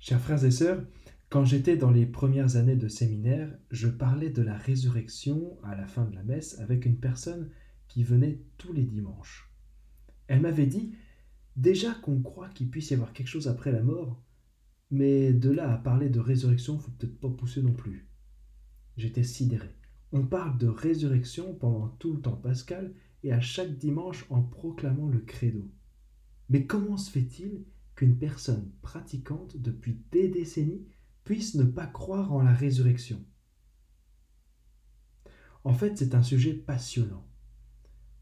Chers frères et sœurs, quand j'étais dans les premières années de séminaire, je parlais de la résurrection à la fin de la messe avec une personne qui venait tous les dimanches. Elle m'avait dit déjà qu'on croit qu'il puisse y avoir quelque chose après la mort, mais de là à parler de résurrection, faut peut-être pas pousser non plus. J'étais sidéré. On parle de résurrection pendant tout le temps pascal et à chaque dimanche en proclamant le credo. Mais comment se fait-il qu'une personne pratiquante depuis des décennies puisse ne pas croire en la résurrection En fait, c'est un sujet passionnant.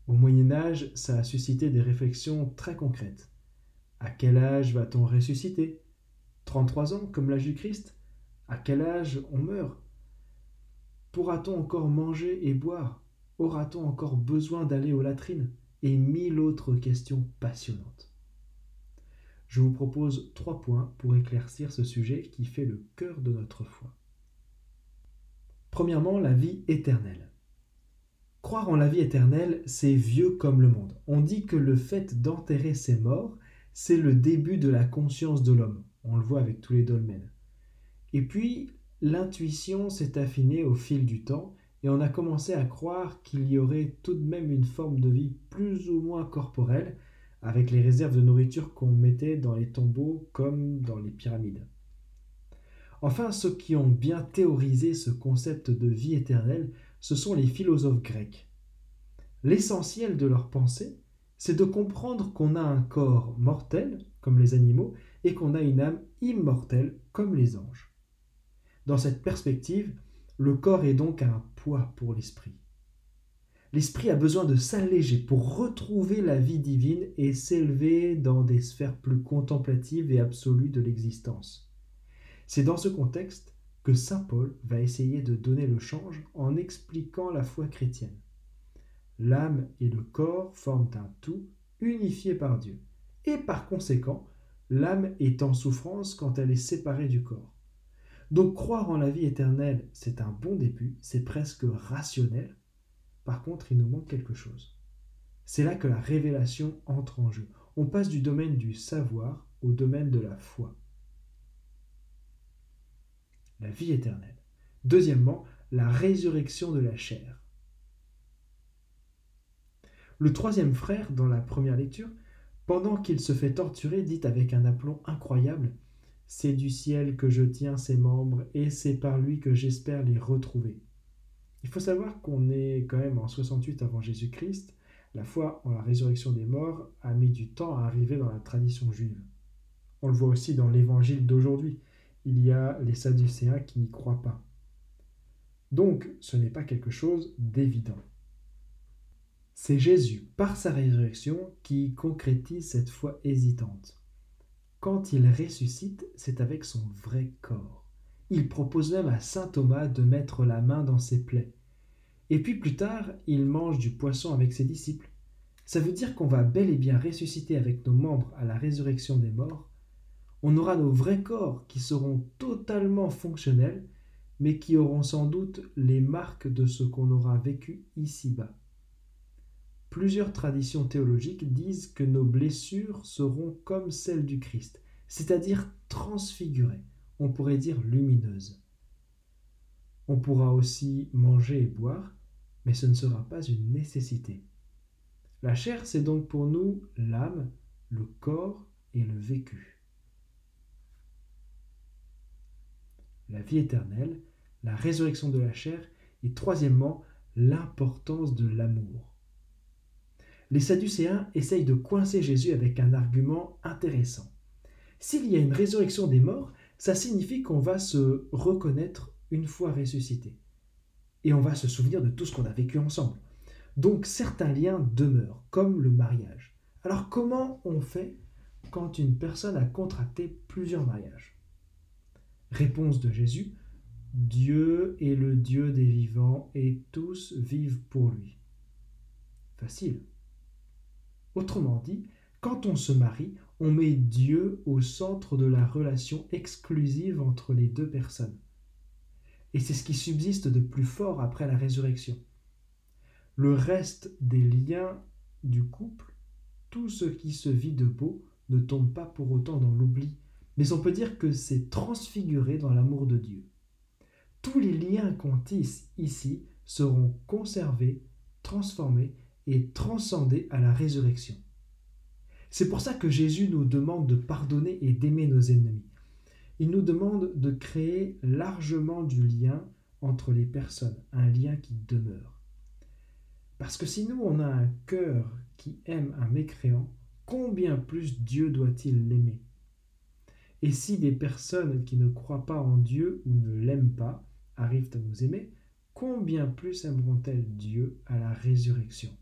Au Moyen Âge, ça a suscité des réflexions très concrètes. À quel âge va-t-on ressusciter? 33 ans, comme l'âge du Christ? À quel âge on meurt? Pourra-t-on encore manger et boire? Aura-t-on encore besoin d'aller aux latrines? Et mille autres questions passionnantes. Je vous propose trois points pour éclaircir ce sujet qui fait le cœur de notre foi. Premièrement, la vie éternelle. Croire en la vie éternelle, c'est vieux comme le monde. On dit que le fait d'enterrer ses morts, c'est le début de la conscience de l'homme. On le voit avec tous les dolmens. Et puis, l'intuition s'est affinée au fil du temps et on a commencé à croire qu'il y aurait tout de même une forme de vie plus ou moins corporelle, avec les réserves de nourriture qu'on mettait dans les tombeaux comme dans les pyramides. Enfin, ceux qui ont bien théorisé ce concept de vie éternelle, ce sont les philosophes grecs. L'essentiel de leur pensée, c'est de comprendre qu'on a un corps mortel, comme les animaux, et qu'on a une âme immortelle, comme les anges. Dans cette perspective, le corps est donc un poids pour l'esprit. L'esprit a besoin de s'alléger pour retrouver la vie divine et s'élever dans des sphères plus contemplatives et absolues de l'existence. C'est dans ce contexte que Saint Paul va essayer de donner le change en expliquant la foi chrétienne. L'âme et le corps forment un tout unifié par Dieu, et par conséquent, l'âme est en souffrance quand elle est séparée du corps. Donc croire en la vie éternelle, c'est un bon début, c'est presque rationnel. Par contre, il nous manque quelque chose. C'est là que la révélation entre en jeu. On passe du domaine du savoir au domaine de la foi. La vie éternelle. Deuxièmement, la résurrection de la chair. Le troisième frère, dans la première lecture, pendant qu'il se fait torturer, dit avec un aplomb incroyable c'est du ciel que je tiens ses membres, et c'est par lui que j'espère les retrouver. Il faut savoir qu'on est quand même en 68 avant Jésus-Christ. La foi en la résurrection des morts a mis du temps à arriver dans la tradition juive. On le voit aussi dans l'évangile d'aujourd'hui. Il y a les Sadducéens qui n'y croient pas. Donc, ce n'est pas quelque chose d'évident. C'est Jésus, par sa résurrection, qui concrétise cette foi hésitante. Quand il ressuscite, c'est avec son vrai corps. Il propose même à saint Thomas de mettre la main dans ses plaies. Et puis plus tard, il mange du poisson avec ses disciples. Ça veut dire qu'on va bel et bien ressusciter avec nos membres à la résurrection des morts. On aura nos vrais corps qui seront totalement fonctionnels, mais qui auront sans doute les marques de ce qu'on aura vécu ici-bas. Plusieurs traditions théologiques disent que nos blessures seront comme celles du Christ, c'est-à-dire transfigurées, on pourrait dire lumineuses. On pourra aussi manger et boire, mais ce ne sera pas une nécessité. La chair, c'est donc pour nous l'âme, le corps et le vécu. La vie éternelle, la résurrection de la chair et troisièmement, l'importance de l'amour les Sadducéens essayent de coincer Jésus avec un argument intéressant. S'il y a une résurrection des morts, ça signifie qu'on va se reconnaître une fois ressuscité. Et on va se souvenir de tout ce qu'on a vécu ensemble. Donc certains liens demeurent, comme le mariage. Alors comment on fait quand une personne a contracté plusieurs mariages? Réponse de Jésus, Dieu est le Dieu des vivants et tous vivent pour lui. Facile. Autrement dit, quand on se marie, on met Dieu au centre de la relation exclusive entre les deux personnes. Et c'est ce qui subsiste de plus fort après la résurrection. Le reste des liens du couple, tout ce qui se vit de beau, ne tombe pas pour autant dans l'oubli, mais on peut dire que c'est transfiguré dans l'amour de Dieu. Tous les liens qu'on tisse ici seront conservés, transformés et transcendés à la résurrection. C'est pour ça que Jésus nous demande de pardonner et d'aimer nos ennemis. Il nous demande de créer largement du lien entre les personnes, un lien qui demeure. Parce que si nous, on a un cœur qui aime un mécréant, combien plus Dieu doit-il l'aimer? Et si des personnes qui ne croient pas en Dieu ou ne l'aiment pas arrivent à nous aimer, combien plus aimeront-elles Dieu à la résurrection?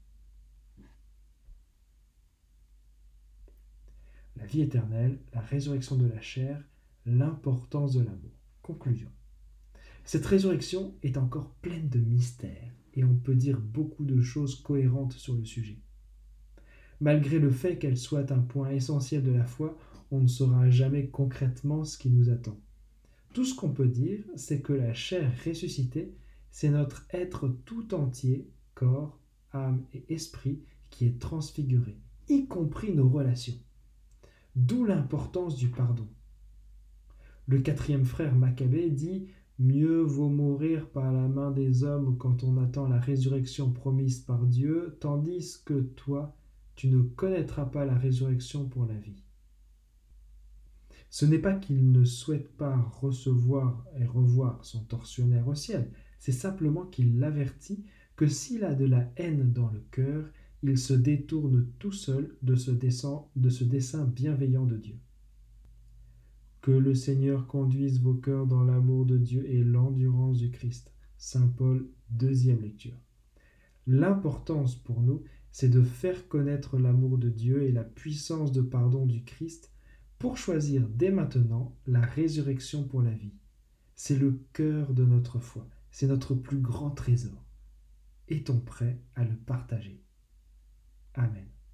La vie éternelle, la résurrection de la chair, l'importance de l'amour. Conclusion. Cette résurrection est encore pleine de mystères et on peut dire beaucoup de choses cohérentes sur le sujet. Malgré le fait qu'elle soit un point essentiel de la foi, on ne saura jamais concrètement ce qui nous attend. Tout ce qu'on peut dire, c'est que la chair ressuscitée, c'est notre être tout entier, corps, âme et esprit, qui est transfiguré, y compris nos relations. D'où l'importance du pardon. Le quatrième frère Maccabée dit Mieux vaut mourir par la main des hommes quand on attend la résurrection promise par Dieu, tandis que toi, tu ne connaîtras pas la résurrection pour la vie. Ce n'est pas qu'il ne souhaite pas recevoir et revoir son tortionnaire au ciel, c'est simplement qu'il l'avertit que s'il a de la haine dans le cœur, il se détourne tout seul de ce, dessein, de ce dessein bienveillant de Dieu. Que le Seigneur conduise vos cœurs dans l'amour de Dieu et l'endurance du Christ. Saint Paul, deuxième lecture. L'importance pour nous, c'est de faire connaître l'amour de Dieu et la puissance de pardon du Christ pour choisir dès maintenant la résurrection pour la vie. C'est le cœur de notre foi, c'est notre plus grand trésor. Est-on prêt à le partager? Amen.